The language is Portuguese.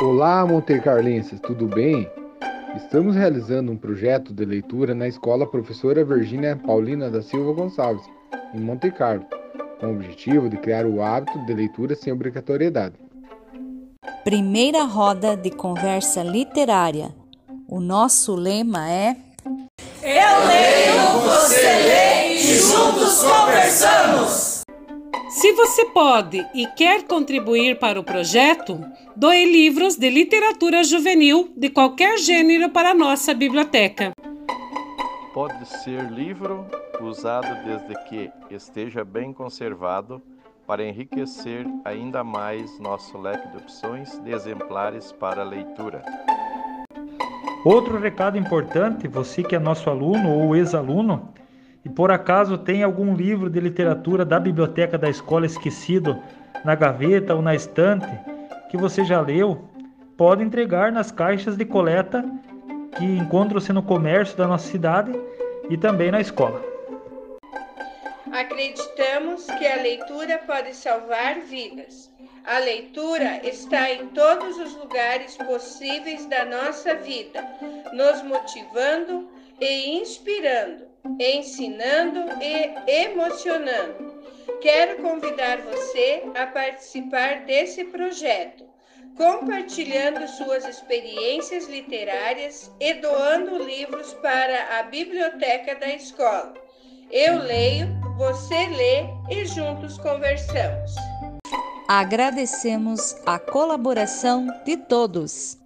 Olá, Montecarlenses, tudo bem? Estamos realizando um projeto de leitura na escola Professora Virgínia Paulina da Silva Gonçalves, em Monte Carlo, com o objetivo de criar o hábito de leitura sem obrigatoriedade. Primeira roda de conversa literária. O nosso lema é Eu leio, você lê e juntos conversamos. Se você pode e quer contribuir para o projeto, doe livros de literatura juvenil de qualquer gênero para a nossa biblioteca. Pode ser livro usado desde que esteja bem conservado para enriquecer ainda mais nosso leque de opções de exemplares para leitura. Outro recado importante, você que é nosso aluno ou ex-aluno, e por acaso tem algum livro de literatura da biblioteca da escola esquecido na gaveta ou na estante que você já leu, pode entregar nas caixas de coleta que encontram-se no comércio da nossa cidade e também na escola. Acreditamos que a leitura pode salvar vidas. A leitura está em todos os lugares possíveis da nossa vida, nos motivando e inspirando ensinando e emocionando. Quero convidar você a participar desse projeto, compartilhando suas experiências literárias e doando livros para a biblioteca da escola. Eu leio, você lê e juntos conversamos. Agradecemos a colaboração de todos.